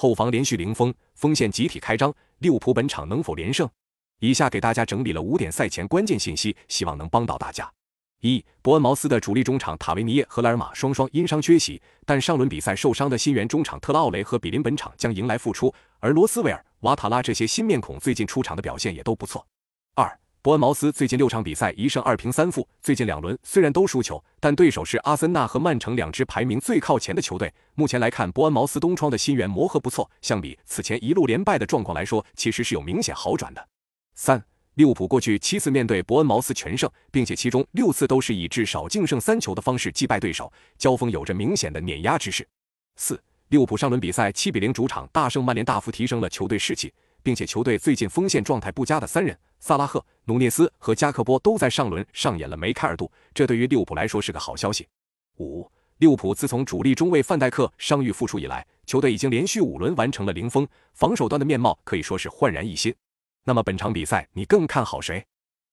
后防连续零封，锋线集体开张，利物浦本场能否连胜？以下给大家整理了五点赛前关键信息，希望能帮到大家。一、伯恩茅斯的主力中场塔维尼耶和莱尔马双双因伤缺席，但上轮比赛受伤的新援中场特拉奥雷和比林本场将迎来复出，而罗斯维尔、瓦塔拉这些新面孔最近出场的表现也都不错。二、伯恩茅斯最近六场比赛一胜二平三负，最近两轮虽然都输球，但对手是阿森纳和曼城两支排名最靠前的球队。目前来看，伯恩茅斯东窗的新援磨合不错，相比此前一路连败的状况来说，其实是有明显好转的。三。利物浦过去七次面对伯恩茅斯全胜，并且其中六次都是以至少净胜三球的方式击败对手，交锋有着明显的碾压之势。四，利物浦上轮比赛七比零主场大胜曼联，大幅提升了球队士气，并且球队最近锋线状态不佳的三人萨拉赫、努涅斯和加克波都在上轮上演了梅开二度，这对于利物浦来说是个好消息。五，利物浦自从主力中卫范戴克伤愈复出以来，球队已经连续五轮完成了零封，防守端的面貌可以说是焕然一新。那么本场比赛你更看好谁？